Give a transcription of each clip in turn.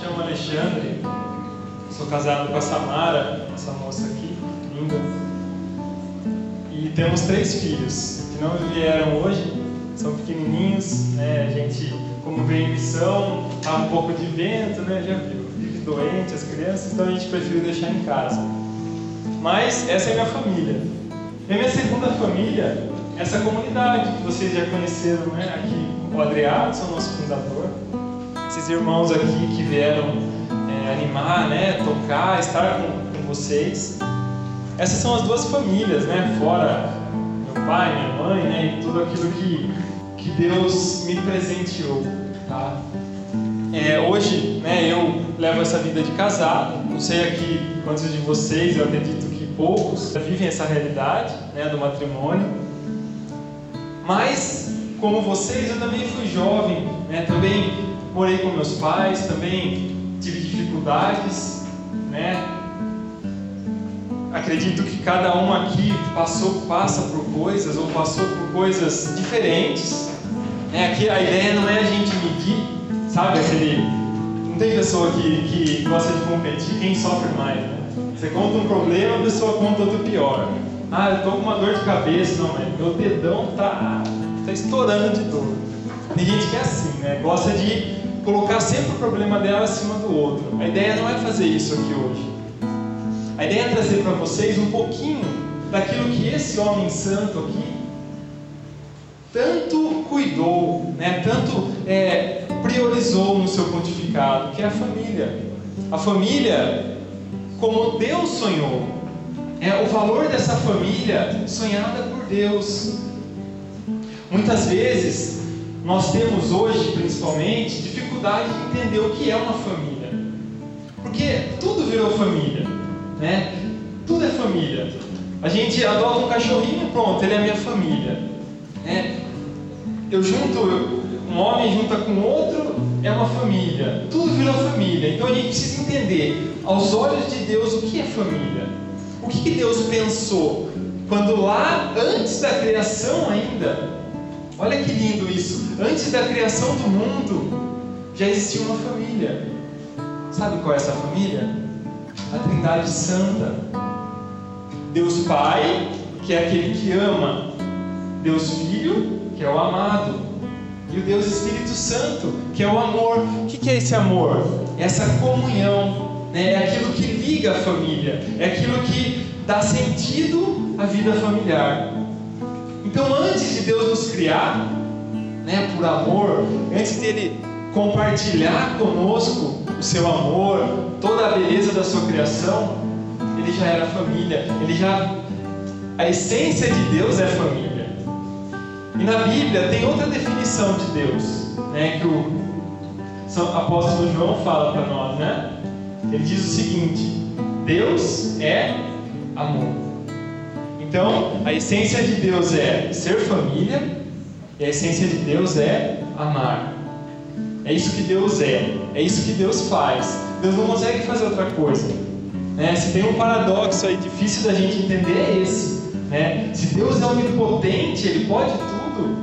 chamo Alexandre, sou casado com a Samara, essa moça aqui, linda. E temos três filhos que não vieram hoje, são pequenininhos, né? A gente, como veio em missão, tá um pouco de vento, né? Já vive doente as crianças, então a gente preferiu deixar em casa. Mas essa é minha família. E a minha segunda família, essa comunidade que vocês já conheceram, né? Aqui, o Adriano, nosso fundador, irmãos aqui que vieram é, animar, né? Tocar, estar com, com vocês. Essas são as duas famílias, né? Fora meu pai, minha mãe, né? E tudo aquilo que, que Deus me presenteou, tá? É, hoje, né? Eu levo essa vida de casado. Não sei aqui quantos de vocês, eu acredito que poucos vivem essa realidade, né? Do matrimônio. Mas, como vocês, eu também fui jovem, né? Também morei com meus pais, também tive dificuldades, né? acredito que cada um aqui passou, passa por coisas ou passou por coisas diferentes. É, aqui a ideia não é a gente medir, sabe? Aquele, não tem pessoa que, que gosta de competir quem sofre mais, né? Você conta um problema, a pessoa conta outro pior. Ah, eu tô com uma dor de cabeça, não, mas meu dedão tá, tá estourando de dor. Tem gente que é assim, né? Gosta de colocar sempre o problema dela acima do outro. A ideia não é fazer isso aqui hoje. A ideia é trazer para vocês um pouquinho daquilo que esse homem santo aqui tanto cuidou, né? tanto é, priorizou no seu pontificado, que é a família. A família, como Deus sonhou, é o valor dessa família sonhada por Deus. Muitas vezes nós temos hoje, principalmente, dificuldade de entender o que é uma família, porque tudo virou família né? Tudo é família. A gente adota um cachorrinho, pronto, ele é minha família. Né? Eu junto, um homem junta com outro, é uma família. Tudo virou família. Então a gente precisa entender, aos olhos de Deus, o que é família. O que, que Deus pensou quando lá, antes da criação ainda, olha que lindo isso, antes da criação do mundo, já existia uma família. Sabe qual é essa família? a Trindade Santa. Deus Pai, que é aquele que ama, Deus Filho, que é o amado, e o Deus Espírito Santo, que é o amor. O que é esse amor? É essa comunhão, né? é aquilo que liga a família, é aquilo que dá sentido à vida familiar. Então, antes de Deus nos criar, né, por amor, antes dele compartilhar conosco o seu amor, toda a beleza da sua criação, ele já era família, ele já a essência de Deus é família. E na Bíblia tem outra definição de Deus, né, que o apóstolo João fala para nós, né? Ele diz o seguinte: Deus é amor. Então, a essência de Deus é ser família, e a essência de Deus é amar. É isso que Deus é, é isso que Deus faz. Deus não consegue fazer outra coisa. Né? Se tem um paradoxo aí difícil da gente entender é esse. Né? Se Deus é onipotente, Ele pode tudo.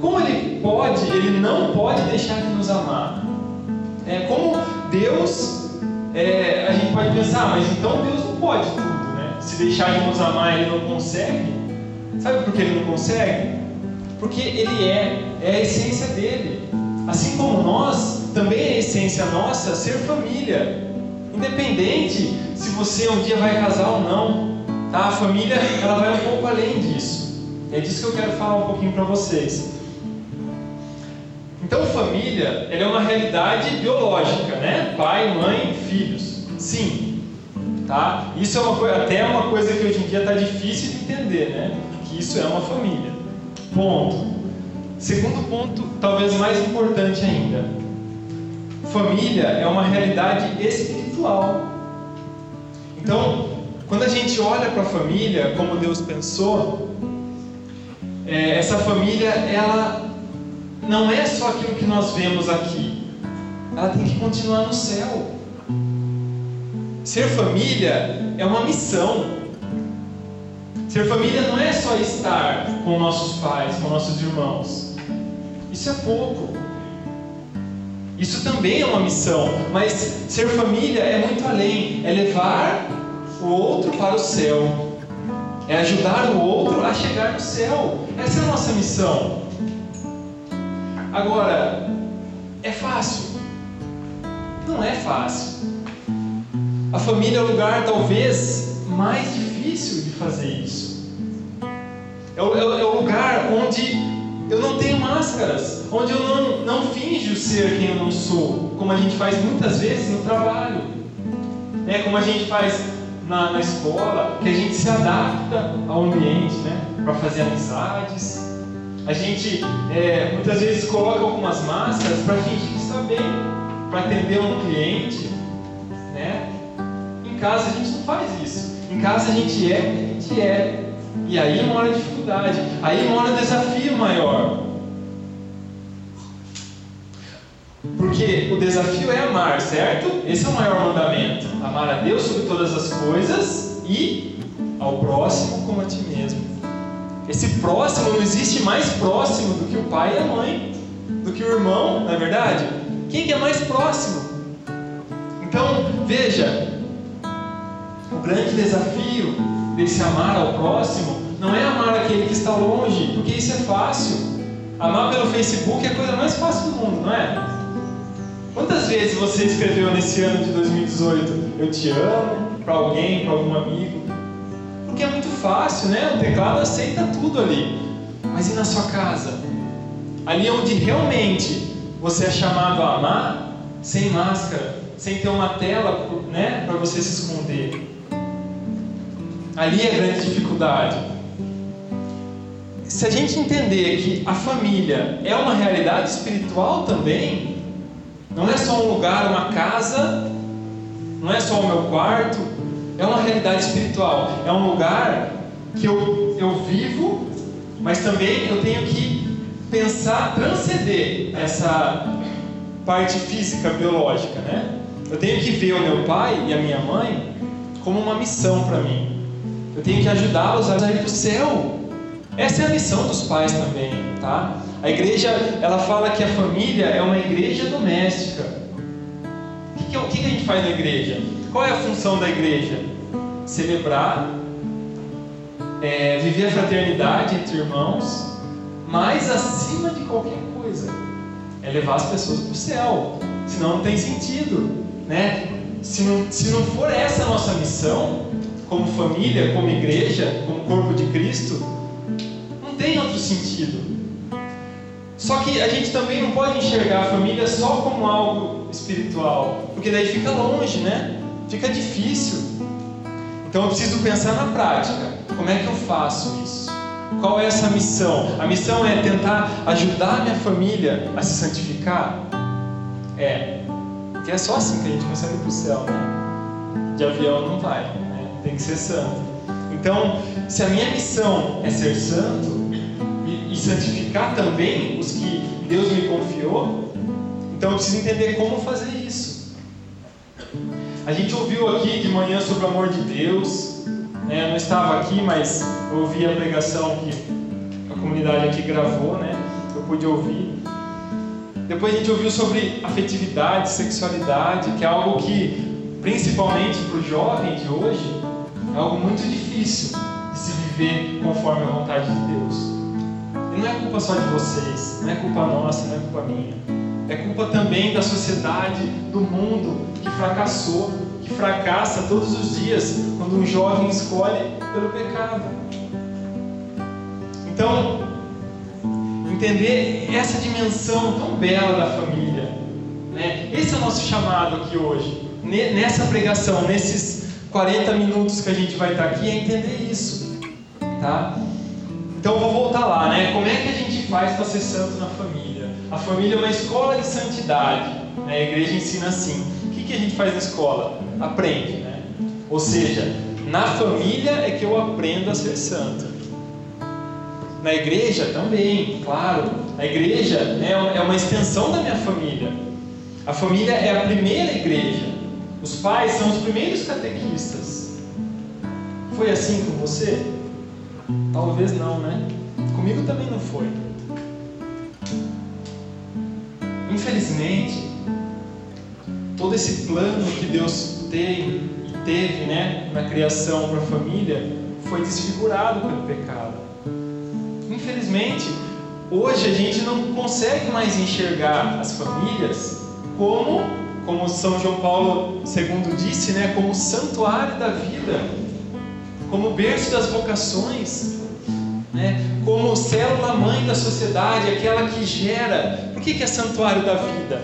Como Ele pode, Ele não pode deixar de nos amar. É, como Deus, é, a gente pode pensar, mas então Deus não pode tudo, né? Se deixar de nos amar, Ele não consegue. Sabe por que Ele não consegue? Porque Ele é, é a essência dele. Assim como nós, também é essência nossa ser família. Independente se você um dia vai casar ou não, tá? A família ela vai um pouco além disso. É disso que eu quero falar um pouquinho para vocês. Então, família, ela é uma realidade biológica, né? Pai, mãe, filhos. Sim, tá? Isso é uma coisa, até é uma coisa que hoje em dia está difícil de entender, né? Que isso é uma família. Ponto. Segundo ponto, talvez mais importante ainda: família é uma realidade espiritual. Então, quando a gente olha para a família como Deus pensou, é, essa família ela não é só aquilo que nós vemos aqui, ela tem que continuar no céu. Ser família é uma missão. Ser família não é só estar com nossos pais, com nossos irmãos. Isso é pouco. Isso também é uma missão, mas ser família é muito além, é levar o outro para o céu, é ajudar o outro a chegar no céu. Essa é a nossa missão. Agora, é fácil? Não é fácil. A família é o lugar talvez mais difícil de fazer isso. É o, é o lugar onde eu não tenho máscaras, onde eu não, não finjo ser quem eu não sou, como a gente faz muitas vezes no trabalho, né? como a gente faz na, na escola, que a gente se adapta ao ambiente né? para fazer amizades. A gente é, muitas vezes coloca algumas máscaras para fingir que está bem, para atender um cliente. Né? Em casa a gente não faz isso. Casa a gente é a gente é. E aí mora a dificuldade, aí mora o desafio maior. Porque o desafio é amar, certo? Esse é o maior mandamento: amar a Deus sobre todas as coisas e ao próximo como a ti mesmo. Esse próximo não existe mais próximo do que o pai e a mãe, do que o irmão, não é verdade? Quem que é mais próximo? Então, veja, o grande desafio desse amar ao próximo não é amar aquele que está longe, porque isso é fácil. Amar pelo Facebook é a coisa mais fácil do mundo, não é? Quantas vezes você escreveu nesse ano de 2018 eu te amo para alguém, para algum amigo? Porque é muito fácil, né? O teclado aceita tudo ali. Mas e na sua casa? Ali onde realmente você é chamado a amar, sem máscara, sem ter uma tela né, para você se esconder. Ali é a grande dificuldade. Se a gente entender que a família é uma realidade espiritual também, não é só um lugar, uma casa, não é só o meu quarto, é uma realidade espiritual. É um lugar que eu, eu vivo, mas também eu tenho que pensar, transcender essa parte física, biológica, né? Eu tenho que ver o meu pai e a minha mãe como uma missão para mim. Eu tenho que ajudá-los a ir para o céu. Essa é a missão dos pais também, tá? A igreja, ela fala que a família é uma igreja doméstica. O que, que, o que a gente faz na igreja? Qual é a função da igreja? Celebrar, é, viver a fraternidade entre irmãos, mas acima de qualquer coisa, é levar as pessoas para o céu. Senão não tem sentido, né? Se não, se não for essa a nossa missão, como família, como igreja, como corpo de Cristo, não tem outro sentido. Só que a gente também não pode enxergar a família só como algo espiritual, porque daí fica longe, né? Fica difícil. Então eu preciso pensar na prática. Como é que eu faço isso? Qual é essa missão? A missão é tentar ajudar minha família a se santificar? É. Porque é só assim que a gente consegue ir para o céu, né? De avião não vai tem que ser santo. Então, se a minha missão é ser santo e, e santificar também os que Deus me confiou, então eu preciso entender como fazer isso. A gente ouviu aqui de manhã sobre o amor de Deus. Né? Eu não estava aqui, mas eu ouvi a pregação que a comunidade aqui gravou, né? Eu pude ouvir. Depois a gente ouviu sobre afetividade, sexualidade, que é algo que, principalmente para o jovem de hoje, é algo muito difícil de se viver conforme a vontade de Deus. E não é culpa só de vocês, não é culpa nossa, não é culpa minha. É culpa também da sociedade, do mundo que fracassou, que fracassa todos os dias quando um jovem escolhe pelo pecado. Então, entender essa dimensão tão bela da família. Né? Esse é o nosso chamado aqui hoje. Nessa pregação, nesses 40 minutos que a gente vai estar aqui é entender isso, tá? Então vou voltar lá, né? Como é que a gente faz para ser santo na família? A família é uma escola de santidade. Né? A igreja ensina assim. O que, que a gente faz na escola? Aprende, né? Ou seja, na família é que eu aprendo a ser santo. Na igreja também, claro. A igreja né, é uma extensão da minha família. A família é a primeira igreja. Os pais são os primeiros catequistas. Foi assim com você? Talvez não, né? Comigo também não foi. Infelizmente, todo esse plano que Deus tem e teve né, na criação para a família foi desfigurado pelo pecado. Infelizmente, hoje a gente não consegue mais enxergar as famílias como, como São João Paulo II disse, né, como santuário da vida, como berço das vocações, né, como célula mãe da sociedade, aquela que gera. Por que, que é santuário da vida?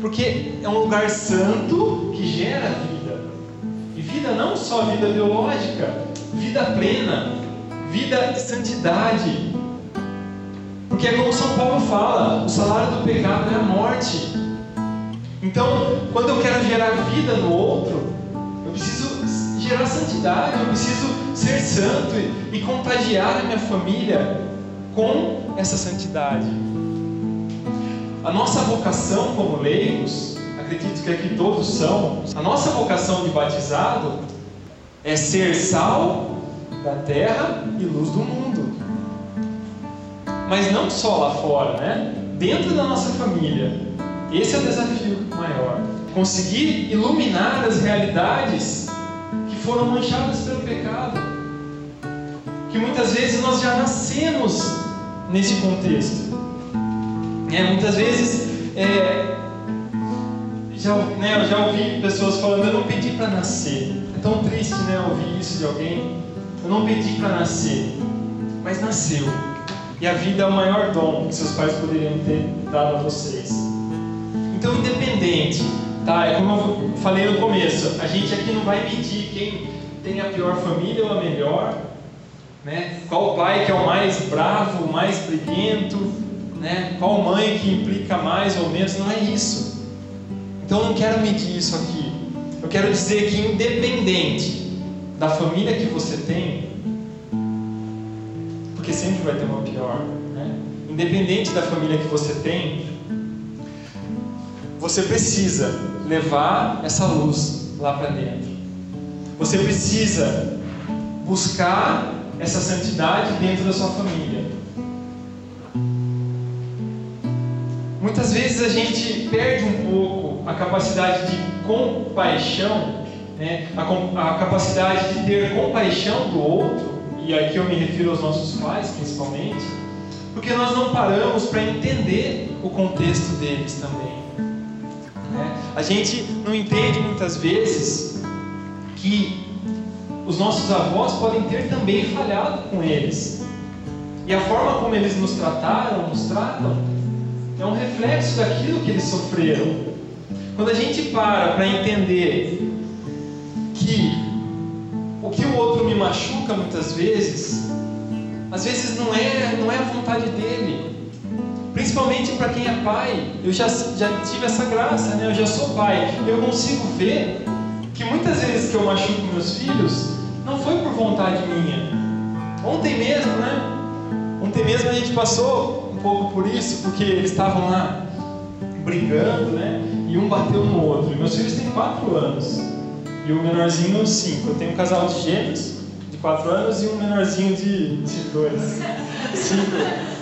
Porque é um lugar santo que gera vida. E vida não só vida biológica, vida plena, vida de santidade. Porque é como São Paulo fala: o salário do pecado é a morte. Então, quando eu quero gerar vida no outro, eu preciso gerar santidade, eu preciso ser santo e, e contagiar a minha família com essa santidade. A nossa vocação como leigos, acredito que aqui todos são, a nossa vocação de batizado é ser sal da terra e luz do mundo. Mas não só lá fora, né? Dentro da nossa família. Esse é o desafio maior. Conseguir iluminar as realidades que foram manchadas pelo pecado. Que muitas vezes nós já nascemos nesse contexto. É, muitas vezes é, já, né, eu já ouvi pessoas falando, eu não pedi para nascer. É tão triste né, ouvir isso de alguém. Eu não pedi para nascer, mas nasceu. E a vida é o maior dom que seus pais poderiam ter dado a vocês. Então, independente, tá? É como eu falei no começo, a gente aqui não vai medir quem tem a pior família ou a melhor, né? Qual pai que é o mais bravo, o mais briguento, né? Qual mãe que implica mais ou menos, não é isso. Então, eu não quero medir isso aqui. Eu quero dizer que independente da família que você tem, porque sempre vai ter uma pior, né? Independente da família que você tem, você precisa levar essa luz lá para dentro. Você precisa buscar essa santidade dentro da sua família. Muitas vezes a gente perde um pouco a capacidade de compaixão, né? a, a capacidade de ter compaixão do outro, e aqui eu me refiro aos nossos pais principalmente, porque nós não paramos para entender o contexto deles também. A gente não entende muitas vezes que os nossos avós podem ter também falhado com eles. E a forma como eles nos trataram, nos tratam, é um reflexo daquilo que eles sofreram. Quando a gente para para entender que o que o outro me machuca muitas vezes, às vezes não é, não é a vontade dele. Principalmente para quem é pai, eu já, já tive essa graça, né? eu já sou pai. Eu consigo ver que muitas vezes que eu machuco meus filhos, não foi por vontade minha. Ontem mesmo, né? Ontem mesmo a gente passou um pouco por isso, porque eles estavam lá brigando, né? E um bateu no outro. E meus filhos têm 4 anos. E o menorzinho, 5. Eu tenho um casal de gêmeos de 4 anos e um menorzinho de 2. 5.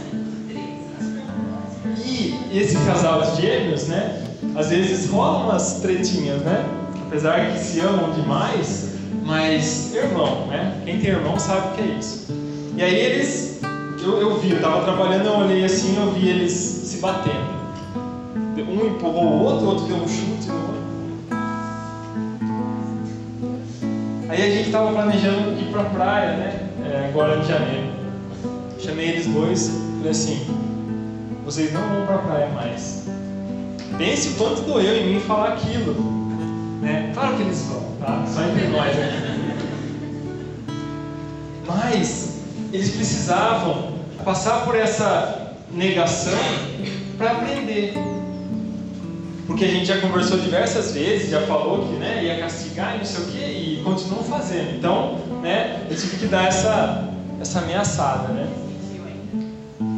E esse casal de gêmeos, né? Às vezes rolam umas tretinhas, né? Apesar que se amam demais, mas irmão, né? Quem tem irmão sabe o que é isso. E aí eles, eu, eu vi, eu estava trabalhando, eu olhei assim, eu vi eles se batendo. Um empurrou o outro, o outro deu um chute no outro. Aí a gente estava planejando ir para praia, né? É, agora em janeiro. Chamei eles dois, falei assim: vocês não vão para a praia mais. Pense o quanto doeu em mim falar aquilo. Né? Claro que eles vão, tá? Só entre nós aqui. Mas eles precisavam passar por essa negação para aprender. Porque a gente já conversou diversas vezes, já falou que né, ia castigar e não sei o que, e continuam fazendo. Então, né, eu tive que dar essa, essa ameaçada, né?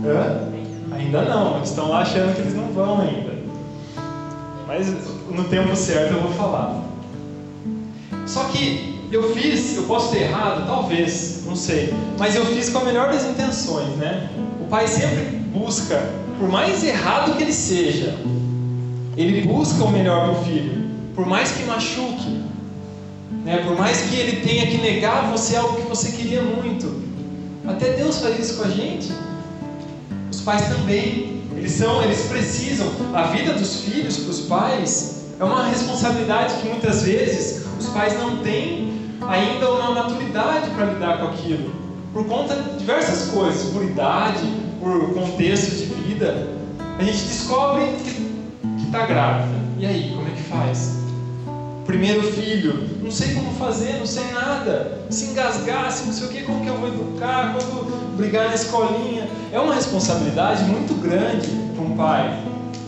Hã? Ainda não, eles estão lá achando que eles não vão ainda. Mas no tempo certo eu vou falar. Só que eu fiz, eu posso ter errado, talvez, não sei. Mas eu fiz com a melhor das intenções, né? O pai sempre busca, por mais errado que ele seja, ele busca o melhor para o filho. por mais que machuque, né? por mais que ele tenha que negar você algo que você queria muito, até Deus faz isso com a gente. Pais também, eles são, eles precisam. A vida dos filhos para os pais é uma responsabilidade que muitas vezes os pais não têm ainda uma maturidade para lidar com aquilo, por conta de diversas coisas, por idade, por contexto de vida. A gente descobre que está grávida. E aí, como é que faz? Primeiro filho, não sei como fazer, não sei nada. Se engasgar, se não sei o que, como que eu vou educar, quando brigar na escolinha. É uma responsabilidade muito grande para um pai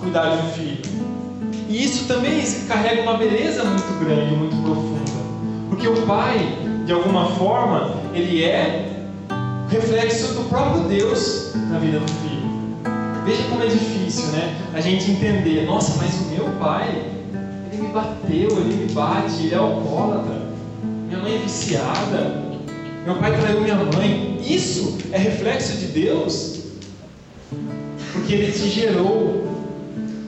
cuidar de um filho. E isso também carrega uma beleza muito grande, muito profunda. Porque o pai, de alguma forma, ele é reflexo do próprio Deus na vida do filho. Veja como é difícil, né? A gente entender, nossa, mas o meu pai, ele me bateu, ele me bate, ele é alcoólatra, minha mãe é viciada, meu pai traiu minha mãe. Isso é reflexo de Deus, porque ele te gerou,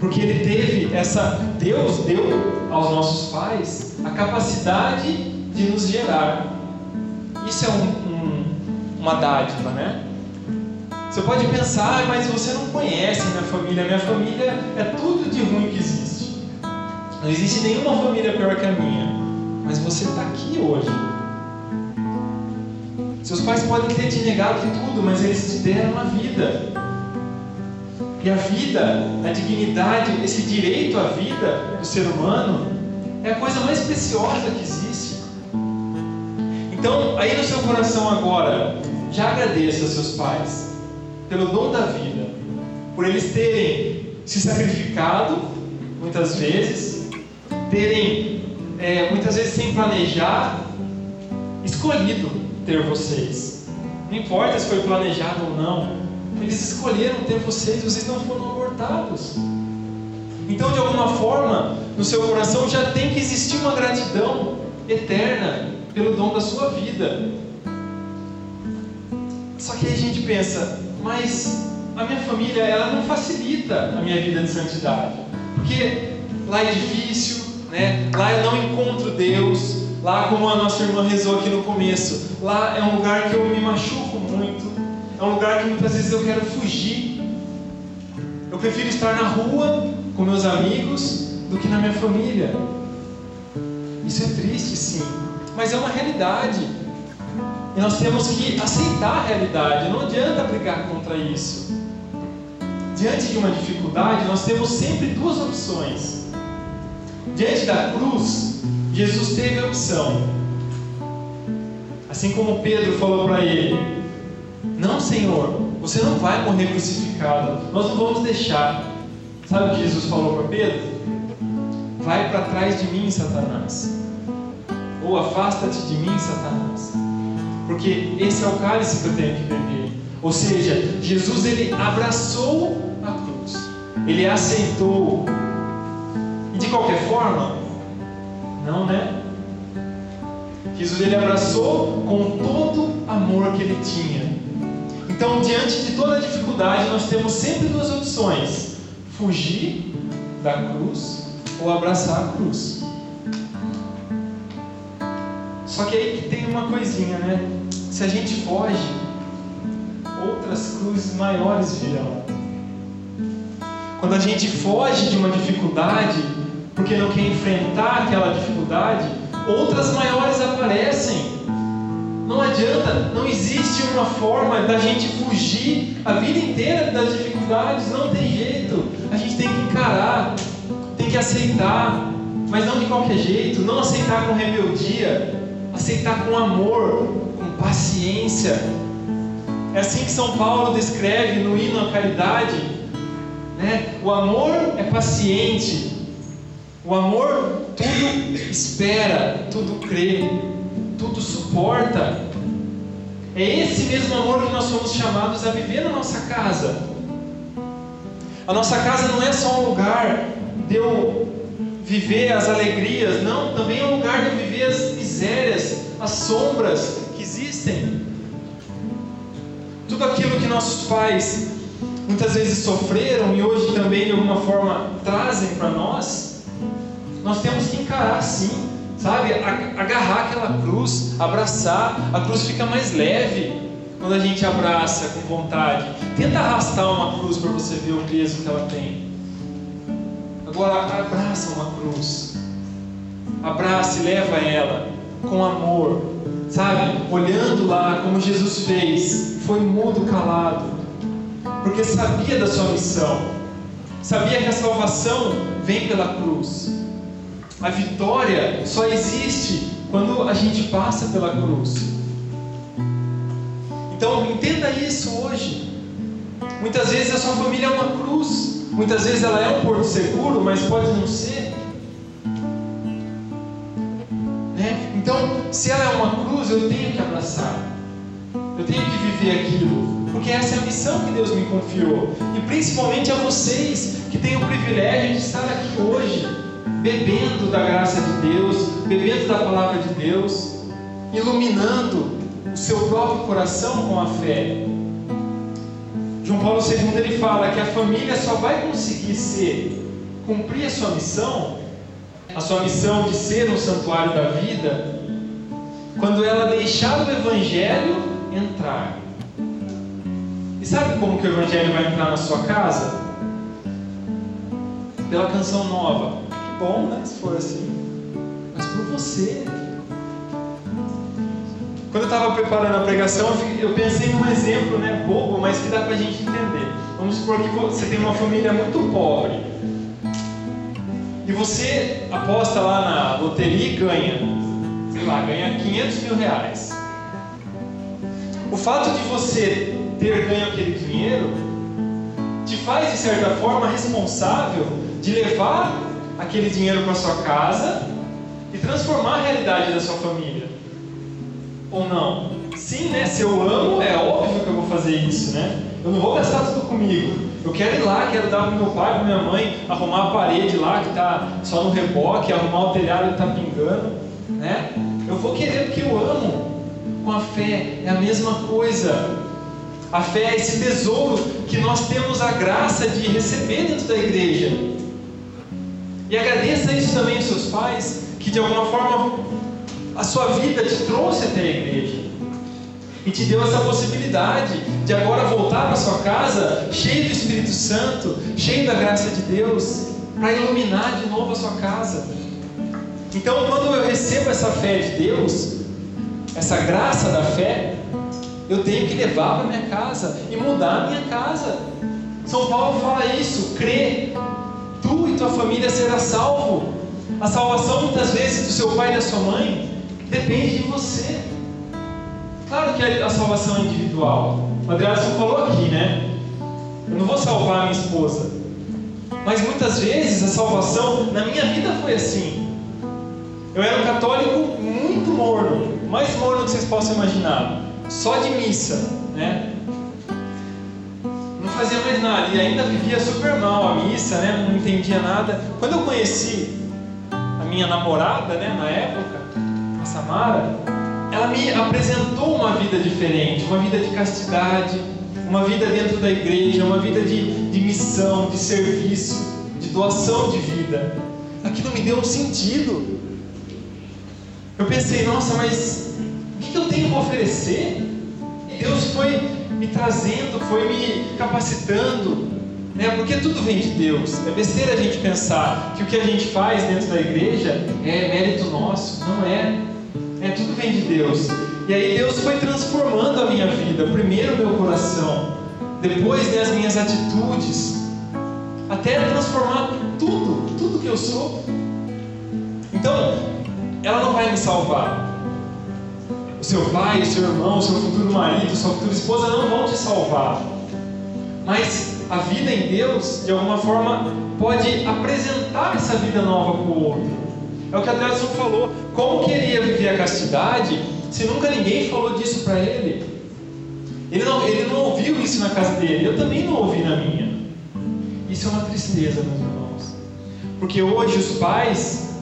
porque ele teve essa. Deus deu aos nossos pais a capacidade de nos gerar. Isso é um, um, uma dádiva, né? Você pode pensar, mas você não conhece a minha família. A minha família é tudo de ruim que existe. Não existe nenhuma família pior que a minha. Mas você está aqui hoje. Seus pais podem ter te negado de tudo, mas eles te deram uma vida. E a vida, a dignidade, esse direito à vida do ser humano é a coisa mais preciosa que existe. Então, aí no seu coração agora, já agradeça aos seus pais pelo dom da vida, por eles terem se sacrificado muitas vezes, terem é, muitas vezes sem planejar, escolhido ter vocês. Não importa se foi planejado ou não, eles escolheram ter vocês, vocês não foram abortados. Então, de alguma forma, no seu coração já tem que existir uma gratidão eterna pelo dom da sua vida. Só que aí a gente pensa, mas a minha família ela não facilita a minha vida de santidade, porque lá é difícil, né? Lá eu não encontro Deus, lá como a nossa irmã rezou aqui no começo, lá é um lugar que eu me machuco muito, é um lugar que muitas vezes eu quero fugir. Eu prefiro estar na rua com meus amigos do que na minha família. Isso é triste, sim, mas é uma realidade. E nós temos que aceitar a realidade, não adianta brigar contra isso. Diante de uma dificuldade, nós temos sempre duas opções. Diante da cruz, Jesus teve a opção. Assim como Pedro falou para ele: Não, Senhor, você não vai morrer crucificado, nós não vamos deixar. Sabe o que Jesus falou para Pedro? Vai para trás de mim, Satanás. Ou afasta-te de mim, Satanás porque esse é o cálice que eu tenho que beber. Ou seja, Jesus ele abraçou a cruz, ele aceitou. E de qualquer forma, não, né? Jesus ele abraçou com todo amor que ele tinha. Então, diante de toda dificuldade, nós temos sempre duas opções: fugir da cruz ou abraçar a cruz. Só que aí que tem uma coisinha, né? Se a gente foge, outras cruzes maiores virão. Quando a gente foge de uma dificuldade, porque não quer enfrentar aquela dificuldade, outras maiores aparecem. Não adianta, não existe uma forma da gente fugir a vida inteira das dificuldades, não tem jeito. A gente tem que encarar, tem que aceitar, mas não de qualquer jeito, não aceitar com rebeldia, aceitar com amor, paciência. É assim que São Paulo descreve no hino à caridade. Né? O amor é paciente. O amor tudo espera, tudo crê, tudo suporta. É esse mesmo amor que nós somos chamados a viver na nossa casa. A nossa casa não é só um lugar de eu viver as alegrias, não, também é um lugar de eu viver as misérias, as sombras, existem. Tudo aquilo que nossos pais muitas vezes sofreram e hoje também de alguma forma trazem para nós, nós temos que encarar sim, sabe? Agarrar aquela cruz, abraçar, a cruz fica mais leve quando a gente abraça com vontade. Tenta arrastar uma cruz para você ver o peso que ela tem. Agora, abraça uma cruz. Abraça e leva ela com amor, sabe? Olhando lá como Jesus fez, foi mudo, calado, porque sabia da sua missão, sabia que a salvação vem pela cruz. A vitória só existe quando a gente passa pela cruz. Então entenda isso hoje. Muitas vezes a sua família é uma cruz, muitas vezes ela é um porto seguro, mas pode não ser. Né? Então, se ela é uma cruz, eu tenho que abraçar, eu tenho que viver aquilo, porque essa é a missão que Deus me confiou, e principalmente a vocês que têm o privilégio de estar aqui hoje, bebendo da graça de Deus, bebendo da palavra de Deus, iluminando o seu próprio coração com a fé. João Paulo II ele fala que a família só vai conseguir ser, cumprir a sua missão, a sua missão de ser um santuário da vida, quando ela deixar o Evangelho entrar. E sabe como que o Evangelho vai entrar na sua casa? Pela canção nova. Bom, né? Se for assim. Mas por você. Quando eu estava preparando a pregação, eu pensei num exemplo, né, bobo, mas que dá para a gente entender. Vamos supor que você tem uma família muito pobre e você aposta lá na loteria e ganha, sei lá, ganha 500 mil reais. O fato de você ter ganho aquele dinheiro te faz, de certa forma, responsável de levar aquele dinheiro para sua casa e transformar a realidade da sua família ou não? Sim, né? Se eu amo, é óbvio que eu vou fazer isso, né? Eu não vou gastar tudo comigo. Eu quero ir lá, quero dar para meu pai, para minha mãe, arrumar a parede lá que está só no reboque, arrumar o telhado que está pingando, né? Eu vou querer porque eu amo. Com a fé é a mesma coisa. A fé é esse tesouro que nós temos a graça de receber dentro da igreja. E agradeça isso também aos seus pais, que de alguma forma a sua vida te trouxe até a igreja e te deu essa possibilidade de agora voltar para sua casa cheio do Espírito Santo, cheio da graça de Deus, para iluminar de novo a sua casa. Então, quando eu recebo essa fé de Deus, essa graça da fé, eu tenho que levar para minha casa e mudar a minha casa. São Paulo fala isso, crê, tu e tua família será salvo. A salvação muitas vezes do seu pai e da sua mãe depende de você. Claro que a salvação é individual. O Adriano falou aqui, né? Eu não vou salvar minha esposa. Mas muitas vezes a salvação na minha vida foi assim. Eu era um católico muito morno, mais morno que vocês possam imaginar. Só de missa, né? Fazia mais nada e ainda vivia super mal a missa, né? Não entendia nada. Quando eu conheci a minha namorada, né, na época, Samara, ela me apresentou uma vida diferente, uma vida de castidade, uma vida dentro da igreja, uma vida de, de missão, de serviço, de doação de vida. Aquilo me deu um sentido. Eu pensei, nossa, mas o que eu tenho para oferecer? Deus foi me trazendo, foi me capacitando, né? Porque tudo vem de Deus. É besteira a gente pensar que o que a gente faz dentro da igreja é mérito nosso. Não é. É, tudo vem de Deus. E aí Deus foi transformando a minha vida. Primeiro meu coração, depois né, as minhas atitudes, até transformar tudo, tudo que eu sou. Então, ela não vai me salvar. O seu pai, o seu irmão, o seu futuro marido, sua futura esposa não vão te salvar. Mas a vida em Deus, de alguma forma, pode apresentar essa vida nova para o outro. É o que a Adriano falou. Como queria viver a castidade se nunca ninguém falou disso para ele? Ele não, ele não ouviu isso na casa dele, eu também não ouvi na minha. Isso é uma tristeza, meus irmãos. Porque hoje os pais,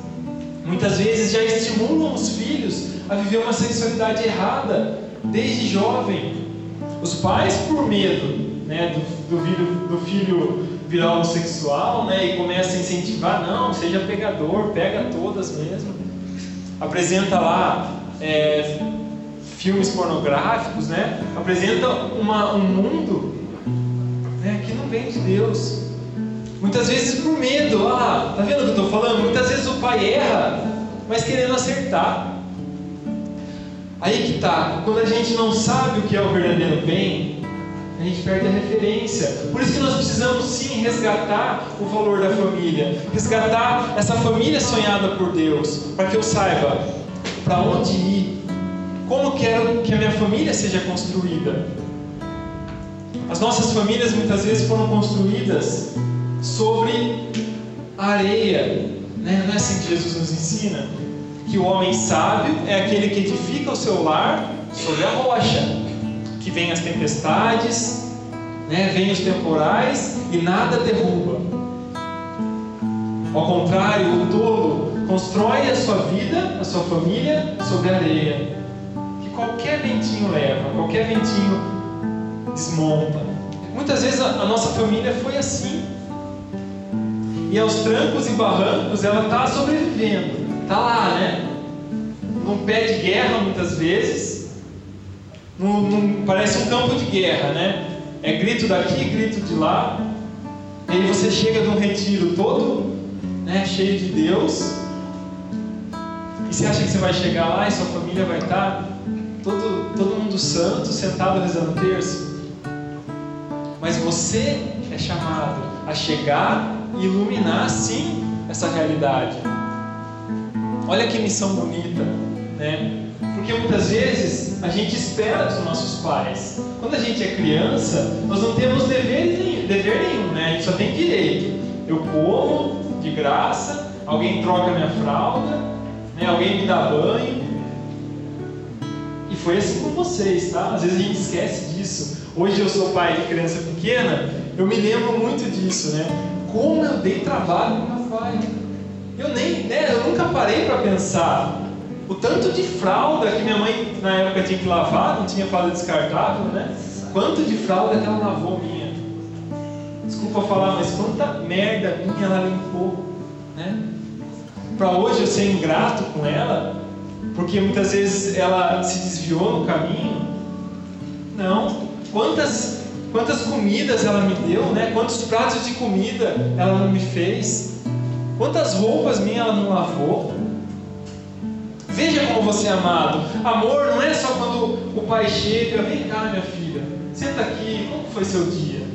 muitas vezes, já estimulam os filhos a viver uma sexualidade errada, desde jovem. Os pais, por medo né, do, do, filho, do filho virar homossexual, né? E começa a incentivar, não, seja pegador, pega todas mesmo. Apresenta lá é, filmes pornográficos, né? Apresenta uma, um mundo né, que não vem de Deus. Muitas vezes por medo, ah, tá vendo o que eu estou falando? Muitas vezes o pai erra, mas querendo acertar. Aí que tá, quando a gente não sabe o que é o verdadeiro bem, a gente perde a referência. Por isso que nós precisamos sim resgatar o valor da família, resgatar essa família sonhada por Deus, para que eu saiba para onde ir, como quero que a minha família seja construída. As nossas famílias muitas vezes foram construídas sobre areia, né? não é assim que Jesus nos ensina? Que o homem sábio é aquele que edifica o seu lar sobre a rocha que vem as tempestades, né, vem os temporais e nada derruba. Ao contrário, o tolo constrói a sua vida, a sua família sobre areia, que qualquer ventinho leva, qualquer ventinho desmonta. Muitas vezes a, a nossa família foi assim. E aos trancos e barrancos ela está sobrevivendo, está lá, né? Num pé de guerra muitas vezes, num, num, parece um campo de guerra, né? É grito daqui, grito de lá. E aí você chega de um retiro todo, né, cheio de Deus. E você acha que você vai chegar lá e sua família vai estar todo, todo mundo santo, sentado rezando terço? Mas você é chamado a chegar e iluminar sim essa realidade. Olha que missão bonita, né? Porque muitas vezes a gente espera dos nossos pais. Quando a gente é criança, nós não temos dever nenhum, dever nenhum né? A gente só tem direito. Eu como de graça, alguém troca minha fralda, né? alguém me dá banho. E foi assim com vocês, tá? Às vezes a gente esquece disso. Hoje eu sou pai de criança pequena, eu me lembro muito disso, né? Como eu dei trabalho para. Eu nem, né? Eu nunca parei para pensar o tanto de fralda que minha mãe na época tinha que lavar, não tinha fralda descartável, né? Quanto de fralda que ela lavou minha. Desculpa falar, mas quanta merda minha ela limpou, né? Para hoje eu ser ingrato com ela, porque muitas vezes ela se desviou no caminho. Não. Quantas quantas comidas ela me deu, né? Quantos pratos de comida ela não me fez? Quantas roupas minhas ela não lavou? Veja como você é amado. Amor não é só quando o pai chega, vem cá, minha filha, senta aqui, como foi seu dia?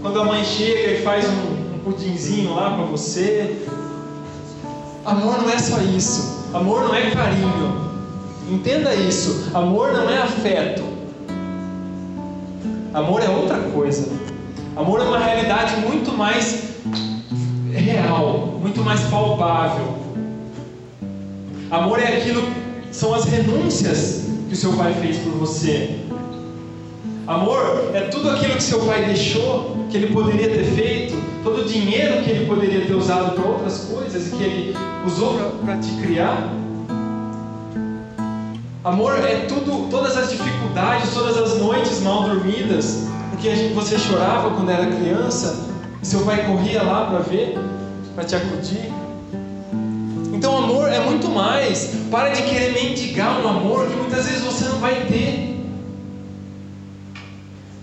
Quando a mãe chega e faz um, um pudinzinho lá para você. Amor não é só isso. Amor não é carinho. Entenda isso. Amor não é afeto. Amor é outra coisa. Amor é uma realidade muito mais real, muito mais palpável. Amor é aquilo, são as renúncias que o seu pai fez por você. Amor é tudo aquilo que seu pai deixou, que ele poderia ter feito, todo o dinheiro que ele poderia ter usado para outras coisas e que ele usou para te criar. Amor é tudo, todas as dificuldades, todas as noites mal dormidas, porque você chorava quando era criança seu pai corria lá para ver, para te acudir. Então, amor é muito mais. Para de querer mendigar um amor que muitas vezes você não vai ter.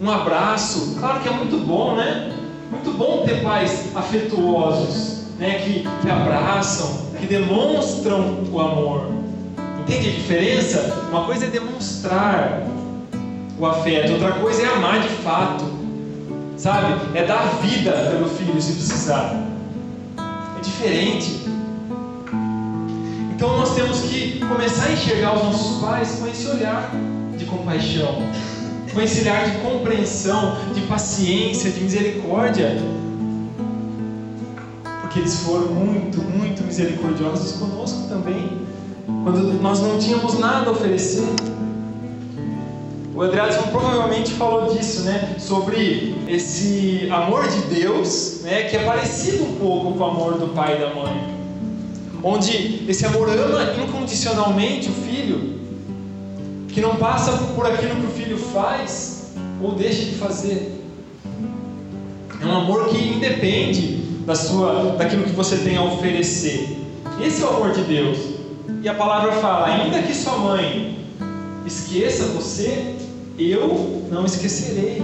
Um abraço, claro que é muito bom, né? Muito bom ter pais afetuosos, né? Que, que abraçam, que demonstram o amor. Entende a diferença? Uma coisa é demonstrar o afeto, outra coisa é amar de fato, sabe? É dar vida pelo filho se precisar. Diferente. Então nós temos que começar a enxergar os nossos pais com esse olhar de compaixão, com esse olhar de compreensão, de paciência, de misericórdia. Porque eles foram muito, muito misericordiosos conosco também, quando nós não tínhamos nada a oferecer. O Adriano provavelmente falou disso, né? Sobre esse amor de Deus, né? Que é parecido um pouco com o amor do pai e da mãe onde esse amor ama incondicionalmente o filho, que não passa por aquilo que o filho faz ou deixa de fazer. É um amor que independe da sua, daquilo que você tem a oferecer. Esse é o amor de Deus. E a palavra fala: ainda que sua mãe esqueça você, eu não esquecerei.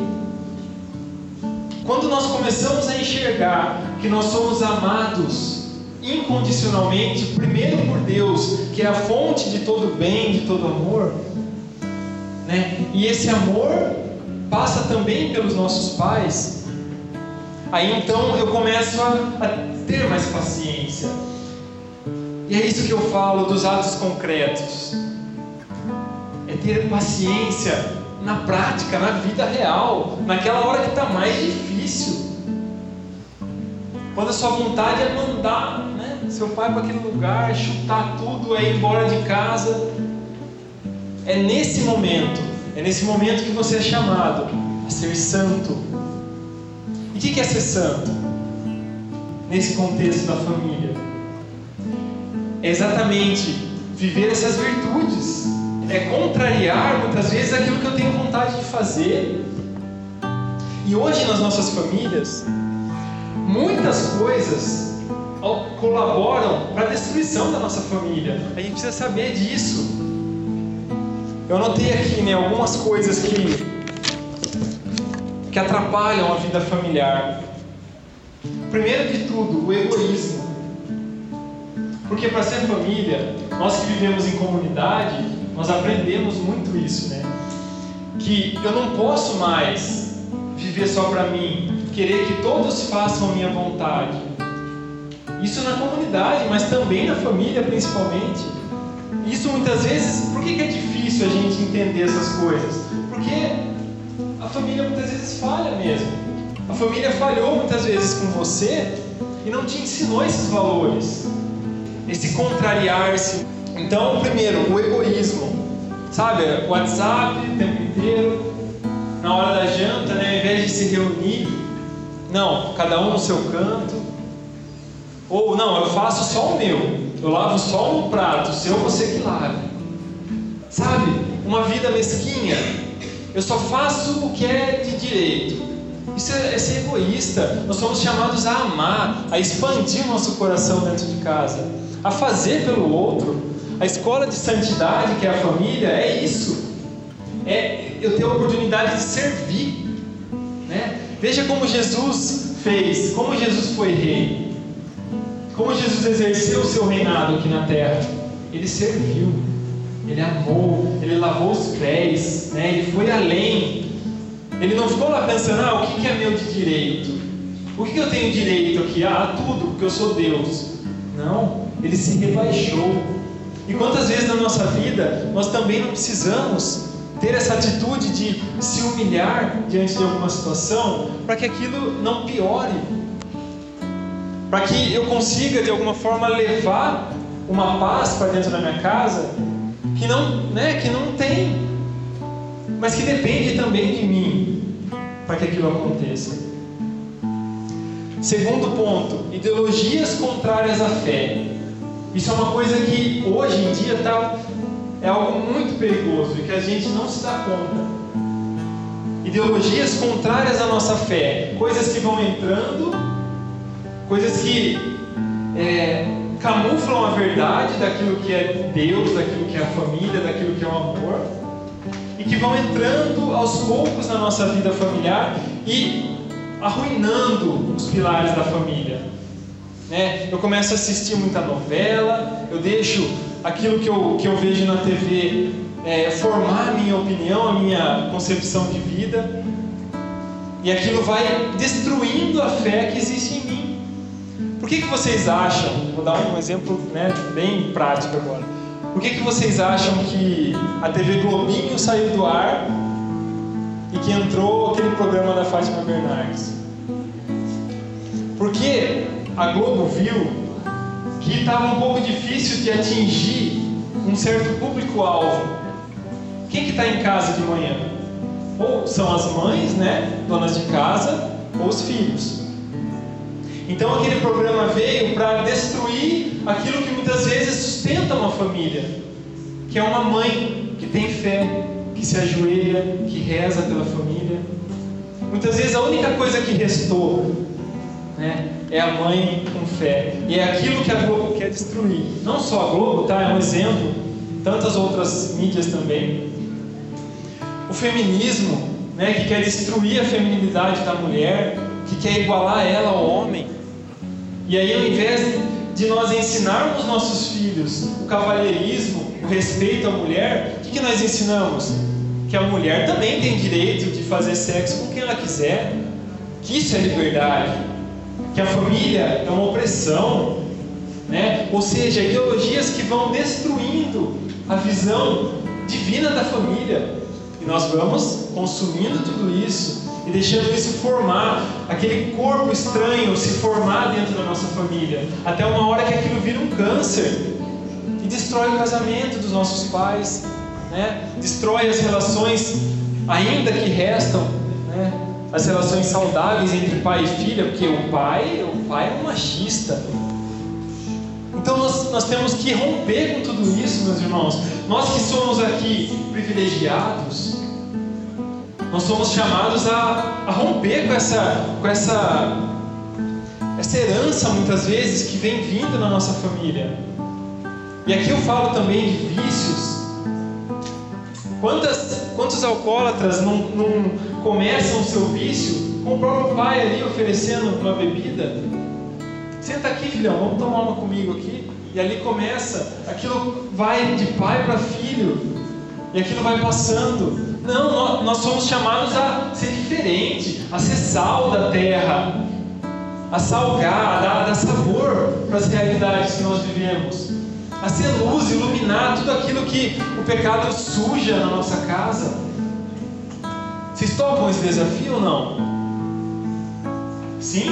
Quando nós começamos a enxergar que nós somos amados incondicionalmente, primeiro por Deus, que é a fonte de todo bem, de todo amor, né? e esse amor passa também pelos nossos pais, aí então eu começo a, a ter mais paciência. E é isso que eu falo dos atos concretos. É ter paciência na prática, na vida real, naquela hora que está mais difícil. Quando a sua vontade é mandar né, seu pai para aquele lugar, chutar tudo, é ir embora de casa. É nesse momento, é nesse momento que você é chamado a ser santo. E o que é ser santo? Nesse contexto da família. É exatamente viver essas virtudes é contrariar muitas vezes aquilo que eu tenho vontade de fazer. E hoje nas nossas famílias, muitas coisas colaboram para a destruição da nossa família. A gente precisa saber disso. Eu anotei aqui né, algumas coisas que, que atrapalham a vida familiar. Primeiro de tudo, o egoísmo. Porque para ser família, nós que vivemos em comunidade, nós aprendemos muito isso, né? Que eu não posso mais viver só para mim, querer que todos façam a minha vontade. Isso na comunidade, mas também na família, principalmente. Isso muitas vezes, por que, que é difícil a gente entender essas coisas? Porque a família muitas vezes falha mesmo. A família falhou muitas vezes com você e não te ensinou esses valores, esse contrariar-se então, primeiro, o egoísmo. Sabe, WhatsApp o tempo inteiro, na hora da janta, né, ao invés de se reunir, não, cada um no seu canto. Ou não, eu faço só o meu, eu lavo só um prato, o seu você que lave. Sabe, uma vida mesquinha. Eu só faço o que é de direito. Isso é, é ser egoísta. Nós somos chamados a amar, a expandir nosso coração dentro de casa, a fazer pelo outro, a escola de santidade, que é a família, é isso. É eu ter a oportunidade de servir. Né? Veja como Jesus fez, como Jesus foi rei. Como Jesus exerceu o seu reinado aqui na terra. Ele serviu, ele amou, ele lavou os pés, né? ele foi além. Ele não ficou lá pensando, ah, o que é meu de direito? O que eu tenho direito aqui? Ah, tudo, porque eu sou Deus. Não, ele se rebaixou. E quantas vezes na nossa vida nós também não precisamos ter essa atitude de se humilhar diante de alguma situação para que aquilo não piore, para que eu consiga de alguma forma levar uma paz para dentro da minha casa que não, né, que não tem, mas que depende também de mim para que aquilo aconteça. Segundo ponto, ideologias contrárias à fé. Isso é uma coisa que hoje em dia tá, é algo muito perigoso e que a gente não se dá conta. Ideologias contrárias à nossa fé, coisas que vão entrando, coisas que é, camuflam a verdade daquilo que é Deus, daquilo que é a família, daquilo que é o amor, e que vão entrando aos poucos na nossa vida familiar e arruinando os pilares da família. Né? Eu começo a assistir muita novela, eu deixo aquilo que eu, que eu vejo na TV é, formar a minha opinião, a minha concepção de vida, e aquilo vai destruindo a fé que existe em mim. Por que, que vocês acham, vou dar um exemplo né, bem prático agora, por que, que vocês acham que a TV Globinho saiu do ar e que entrou aquele programa da Fátima Bernardes? Porque a Globo viu que estava um pouco difícil de atingir um certo público-alvo. Quem que está em casa de manhã? Ou são as mães, né, donas de casa, ou os filhos. Então aquele programa veio para destruir aquilo que muitas vezes sustenta uma família, que é uma mãe que tem fé, que se ajoelha, que reza pela família. Muitas vezes a única coisa que restou né, é a mãe com fé. E é aquilo que a Globo quer destruir. Não só a Globo, tá? É um exemplo. Tantas outras mídias também. O feminismo, né, que quer destruir a feminilidade da mulher, que quer igualar ela ao homem. E aí, ao invés de nós ensinarmos nossos filhos o cavalheirismo, o respeito à mulher, o que, que nós ensinamos? Que a mulher também tem direito de fazer sexo com quem ela quiser, que isso é liberdade, que a família é uma opressão, né? ou seja, ideologias que vão destruindo a visão divina da família. E nós vamos consumindo tudo isso e deixando isso formar, aquele corpo estranho se formar dentro da nossa família, até uma hora que aquilo vira um câncer e destrói o casamento dos nossos pais, né? destrói as relações ainda que restam, né? As relações saudáveis entre pai e filha, porque o pai, o pai é um machista. Então nós, nós temos que romper com tudo isso, meus irmãos. Nós que somos aqui privilegiados, nós somos chamados a, a romper com essa, com essa, essa herança, muitas vezes, que vem vindo na nossa família. E aqui eu falo também de vícios. Quantas, quantos alcoólatras não, não começam o seu vício com o próprio pai ali oferecendo uma bebida? Senta aqui, filhão, vamos tomar uma comigo aqui. E ali começa, aquilo vai de pai para filho, e aquilo vai passando. Não, nós somos chamados a ser diferente, a ser sal da terra, a salgar, a dar, a dar sabor para as realidades que nós vivemos, a ser luz, iluminar tudo aquilo que o pecado suja na nossa casa. Vocês topam esse desafio ou não? Sim?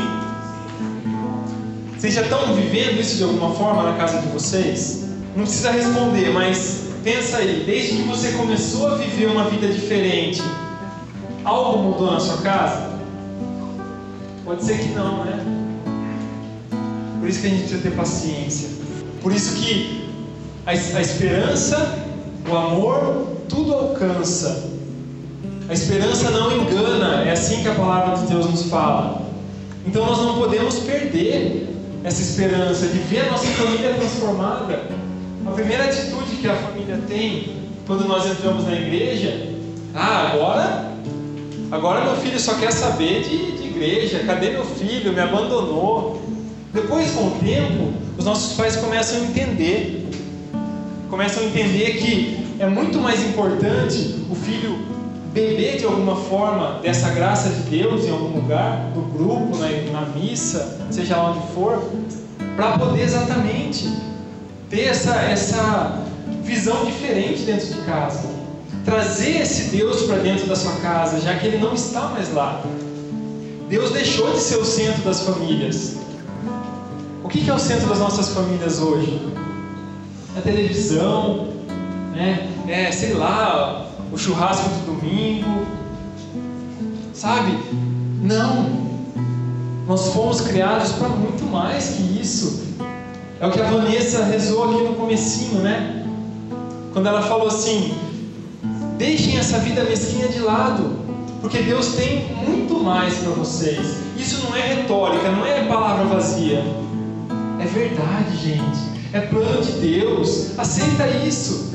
Vocês já estão vivendo isso de alguma forma na casa de vocês? Não precisa responder, mas Pensa aí, desde que você começou a viver uma vida diferente, algo mudou na sua casa? Pode ser que não, né? Por isso que a gente precisa ter paciência. Por isso que a, a esperança, o amor, tudo alcança. A esperança não engana, é assim que a palavra de Deus nos fala. Então nós não podemos perder essa esperança de ver a nossa família transformada. A primeira atitude que a família tem quando nós entramos na igreja, ah, agora, agora meu filho só quer saber de, de igreja, cadê meu filho? Me abandonou. Depois, com o tempo, os nossos pais começam a entender, começam a entender que é muito mais importante o filho beber de alguma forma dessa graça de Deus em algum lugar, no grupo, na, na missa, seja lá onde for, para poder exatamente ter essa, essa visão diferente dentro de casa. Trazer esse Deus para dentro da sua casa, já que ele não está mais lá. Deus deixou de ser o centro das famílias. O que é o centro das nossas famílias hoje? A televisão, né? é, sei lá, o churrasco do domingo. Sabe? Não. Nós fomos criados para muito mais que isso. É o que a Vanessa rezou aqui no comecinho, né? Quando ela falou assim: deixem essa vida mesquinha de lado, porque Deus tem muito mais para vocês. Isso não é retórica, não é palavra vazia. É verdade, gente. É plano de Deus. Aceita isso.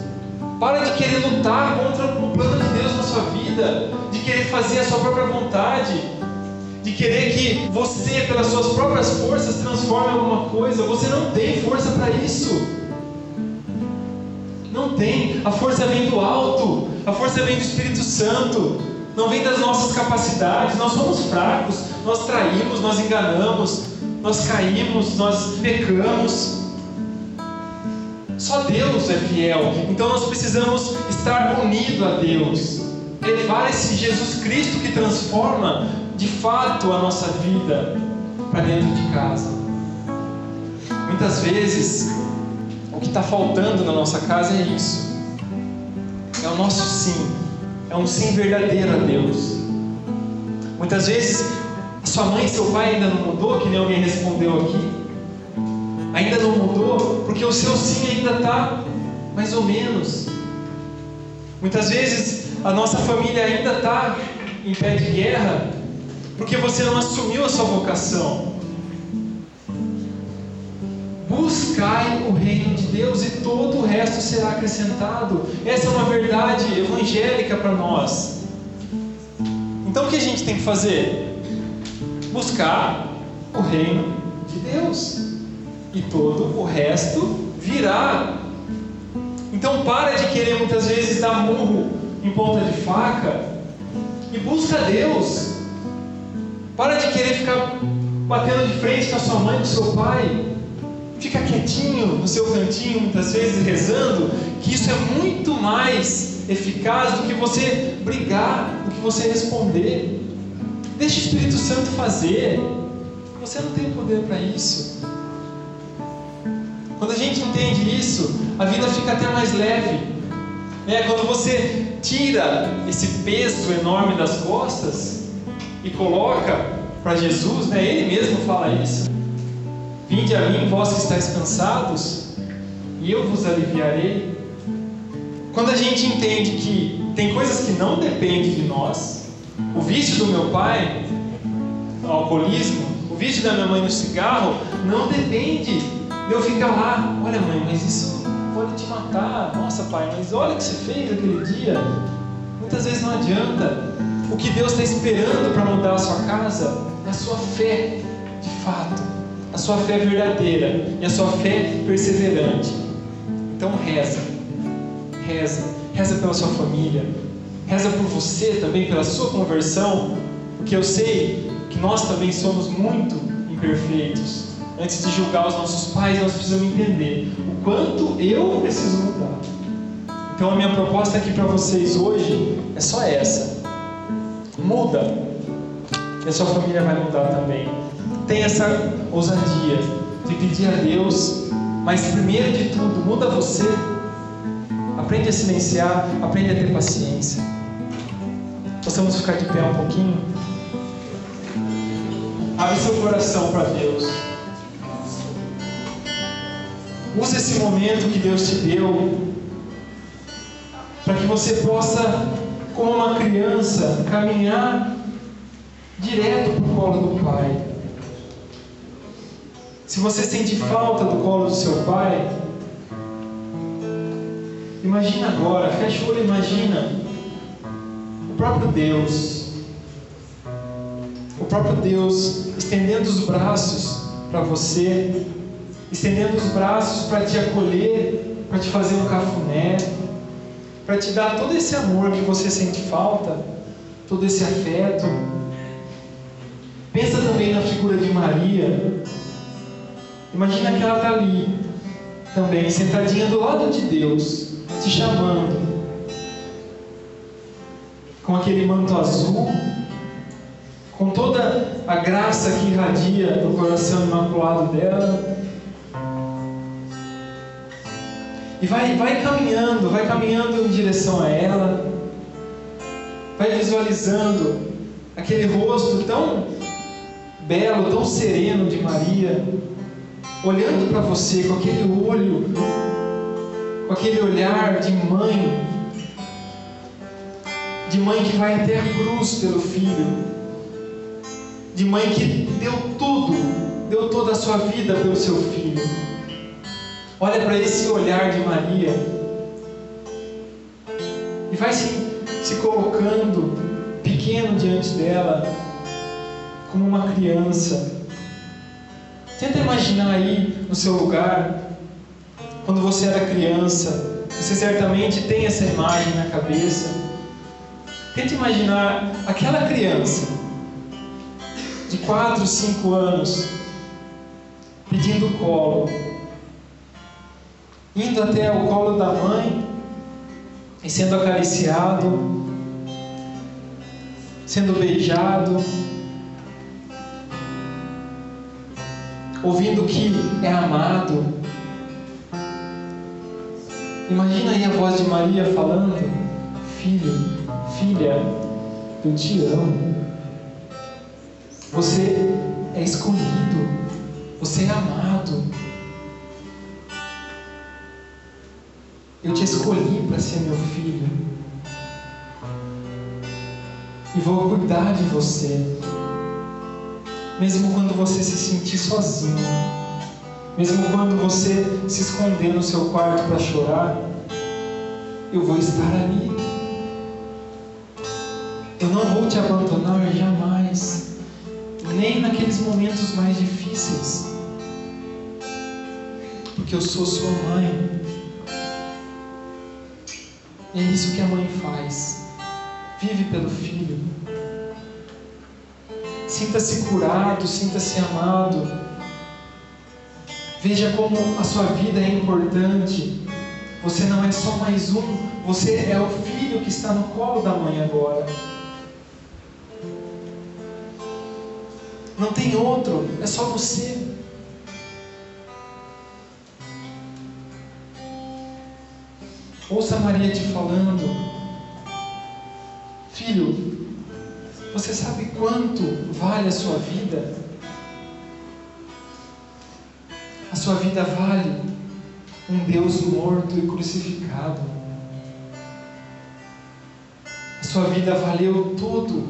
Para de querer lutar contra o plano de Deus na sua vida, de querer fazer a sua própria vontade, de querer que você, pelas suas próprias forças, transforme alguma coisa. Você não tem força para isso. Não tem. A força vem do alto. A força vem do Espírito Santo. Não vem das nossas capacidades. Nós somos fracos. Nós traímos, nós enganamos, nós caímos, nós pecamos. Só Deus é fiel. Então nós precisamos estar unidos a Deus. Levar esse Jesus Cristo que transforma de fato a nossa vida para dentro de casa. Muitas vezes o que está faltando na nossa casa é isso. É o nosso sim. É um sim verdadeiro a Deus. Muitas vezes sua mãe e seu pai ainda não mudou, que nem alguém respondeu aqui. Ainda não mudou porque o seu sim ainda está mais ou menos. Muitas vezes a nossa família ainda está em pé de guerra porque você não assumiu a sua vocação. Buscai o reino de Deus e todo o resto será acrescentado. Essa é uma verdade evangélica para nós. Então o que a gente tem que fazer? Buscar o reino de Deus e todo o resto virá. Então para de querer muitas vezes dar murro em ponta de faca e busca Deus. Para de querer ficar batendo de frente com a sua mãe, com o seu pai. Fica quietinho no seu cantinho, muitas vezes rezando, que isso é muito mais eficaz do que você brigar, do que você responder. Deixa o Espírito Santo fazer. Você não tem poder para isso. Quando a gente entende isso, a vida fica até mais leve. É, quando você tira esse peso enorme das costas e coloca para Jesus, né? Ele mesmo fala isso. Vinde a mim, vós que estáis cansados, e eu vos aliviarei. Quando a gente entende que tem coisas que não dependem de nós, o vício do meu pai, o alcoolismo, o vício da minha mãe no cigarro, não depende de eu ficar lá. Olha, mãe, mas isso pode te matar. Nossa, pai, mas olha o que você fez aquele dia. Muitas vezes não adianta. O que Deus está esperando para mudar a sua casa é a sua fé, de fato a sua fé verdadeira e a sua fé perseverante. Então reza, reza, reza pela sua família, reza por você também, pela sua conversão, porque eu sei que nós também somos muito imperfeitos. Antes de julgar os nossos pais, nós precisamos entender o quanto eu preciso mudar. Então a minha proposta aqui para vocês hoje é só essa. Muda. E a sua família vai mudar também tem essa ousadia de pedir a Deus, mas primeiro de tudo, muda você. Aprende a silenciar, aprende a ter paciência. Possamos ficar de pé um pouquinho? Abre seu coração para Deus. Use esse momento que Deus te deu para que você possa, como uma criança, caminhar direto para o colo do Pai. Se você sente falta do colo do seu pai, imagina agora, fecha o olho, imagina o próprio Deus, o próprio Deus estendendo os braços para você, estendendo os braços para te acolher, para te fazer um cafuné, para te dar todo esse amor que você sente falta, todo esse afeto. Pensa também na figura de Maria, Imagina que ela está ali, também, sentadinha do lado de Deus, te chamando, com aquele manto azul, com toda a graça que irradia do coração imaculado dela. E vai, vai caminhando, vai caminhando em direção a ela, vai visualizando aquele rosto tão belo, tão sereno de Maria olhando para você com aquele olho, com aquele olhar de mãe, de mãe que vai até a cruz pelo filho, de mãe que deu tudo, deu toda a sua vida pelo seu filho. Olha para esse olhar de Maria. E vai se, se colocando pequeno diante dela, como uma criança. Tenta imaginar aí no seu lugar, quando você era criança, você certamente tem essa imagem na cabeça. Tenta imaginar aquela criança de 4, 5 anos pedindo colo, indo até o colo da mãe e sendo acariciado, sendo beijado ouvindo que é amado. Imagina aí a voz de Maria falando: Filho, filha, eu te amo. Você é escolhido, você é amado. Eu te escolhi para ser meu filho. E vou cuidar de você. mesmo quando você se sentir sozinho, mesmo quando você se esconder no seu quarto para chorar, eu vou estar ali. Eu não vou te abandonar jamais, nem naqueles momentos mais difíceis, porque eu sou sua mãe. É isso que a mãe faz. Vive pelo filho. Sinta-se curado, sinta-se amado. Veja como a sua vida é importante. Você não é só mais um, você é o filho que está no colo da mãe agora. Não tem outro, é só você. Ouça Maria te falando, filho, você sabe quanto vale a sua vida? A sua vida vale um Deus morto e crucificado. A sua vida valeu todo,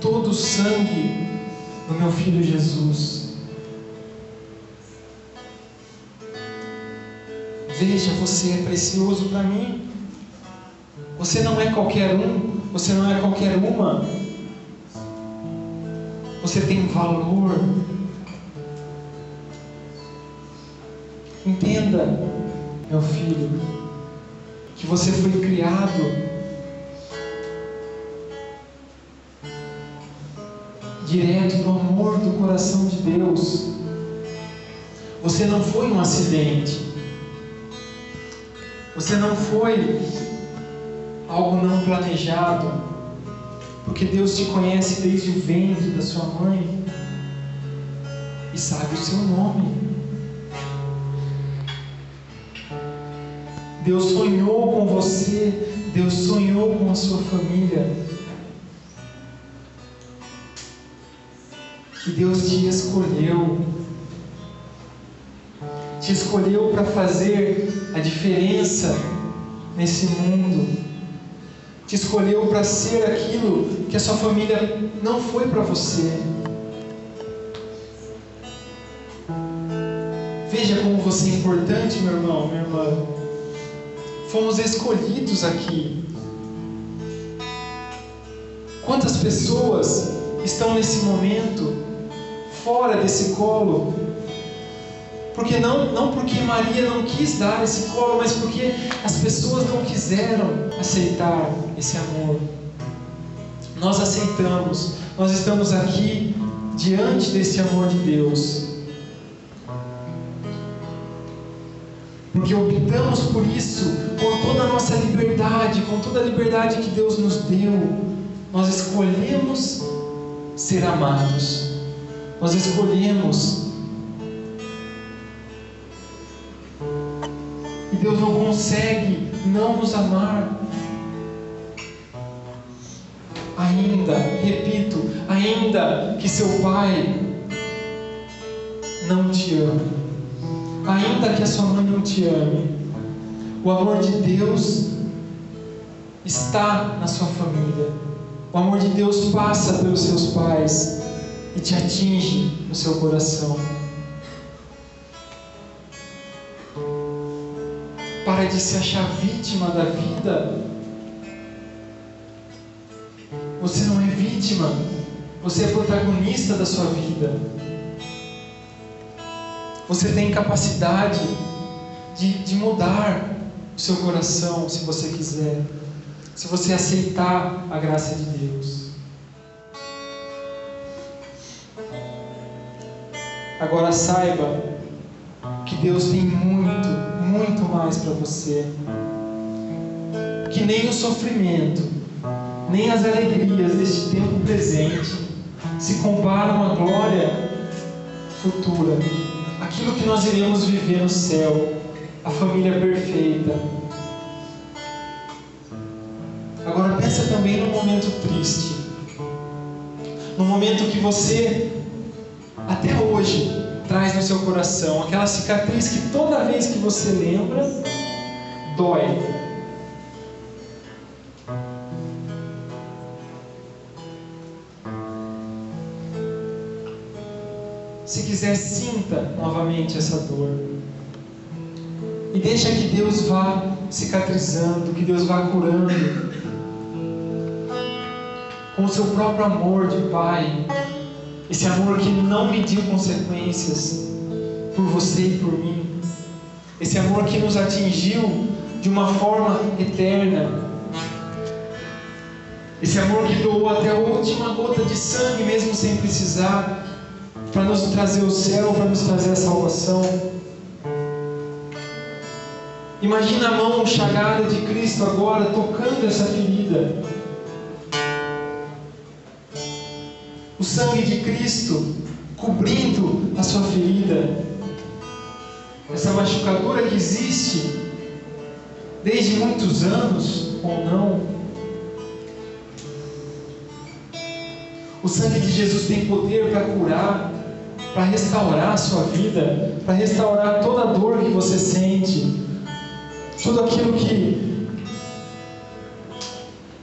todo o sangue do meu filho Jesus. Veja, você é precioso para mim. Você não é qualquer um, você não é qualquer uma. Você tem valor. Entenda, meu filho, que você foi criado direto do amor do coração de Deus. Você não foi um acidente. Você não foi algo não planejado, porque Deus te conhece desde o ventre da sua mãe e sabe o seu nome. Deus sonhou com você, Deus sonhou com a sua família. E Deus te escolheu te escolheu para fazer a diferença nesse mundo. Te escolheu para ser aquilo que a sua família não foi para você. Veja como você é importante, meu irmão, minha irmã. Fomos escolhidos aqui. Quantas pessoas estão nesse momento fora desse colo porque não, não porque Maria não quis dar esse colo, mas porque as pessoas não quiseram aceitar esse amor. Nós aceitamos, nós estamos aqui diante desse amor de Deus. Porque optamos por isso com toda a nossa liberdade, com toda a liberdade que Deus nos deu. Nós escolhemos ser amados. Nós escolhemos consegue não nos amar. Ainda, repito, ainda que seu pai não te ame, ainda que a sua mãe não te ame, o amor de Deus está na sua família. O amor de Deus passa pelos seus pais e te atinge no seu coração. Para de se achar vítima da vida. Você não é vítima, você é protagonista da sua vida. Você tem capacidade de, de mudar o seu coração, se você quiser, se você aceitar a graça de Deus. Agora saiba que Deus tem muito muito mais para você. Que nem o sofrimento, nem as alegrias deste tempo presente se comparam à glória futura. Aquilo que nós iremos viver no céu, a família perfeita. Agora pensa também no momento triste. No momento que você até hoje traz no seu coração, aquela cicatriz que toda vez que você lembra, dói. se quiser, sinta novamente essa dor. E deixa que Deus vá cicatrizando, que Deus vá curando. Com o seu próprio amor de Pai. Esse amor que não mediu consequências por você e por mim. Esse amor que nos atingiu de uma forma eterna. Esse amor que doou até a última gota de sangue, mesmo sem precisar, para nos trazer o céu, para nos trazer a salvação. Imagina a mão chagada de Cristo agora tocando essa ferida. O sangue de Cristo cobrindo a sua ferida. Essa machucadura que existe desde muitos anos ou não. O sangue de Jesus tem poder para curar, para restaurar a sua vida, para restaurar toda a dor que você sente, tudo aquilo que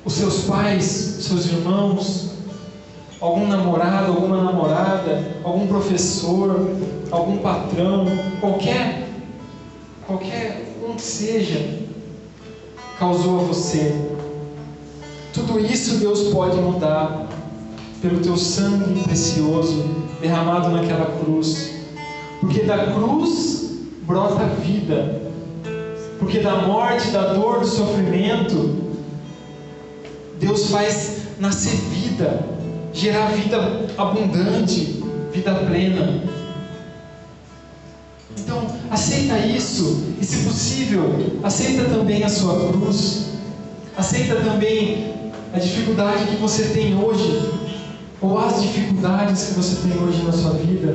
os seus pais, os seus irmãos, algum namorado, alguma namorada, algum professor, algum patrão, qualquer qualquer um que seja, causou a você. Tudo isso Deus pode mudar pelo teu sangue precioso derramado naquela cruz. Porque da cruz brota vida. Porque da morte, da dor, do sofrimento, Deus faz nascer vida, gerar vida abundante, vida plena. Então, aceita isso e, se possível, aceita também a sua cruz. Aceita também a dificuldade que você tem hoje ou as dificuldades que você tem hoje na sua vida.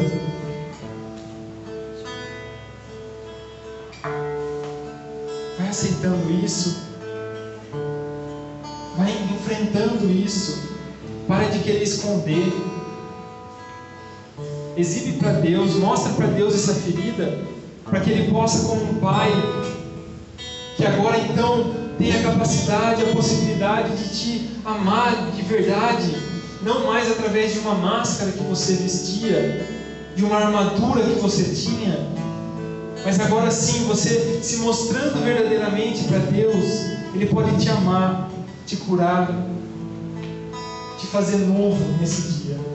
Vai aceitando isso. Vai enfrentando isso. Para de querer esconder. Exibe para Deus, mostra para Deus essa ferida, para que Ele possa, como um pai, que agora então tem a capacidade, a possibilidade de te amar de verdade, não mais através de uma máscara que você vestia, de uma armadura que você tinha, mas agora sim, você se mostrando verdadeiramente para Deus, Ele pode te amar, te curar, te fazer novo nesse dia.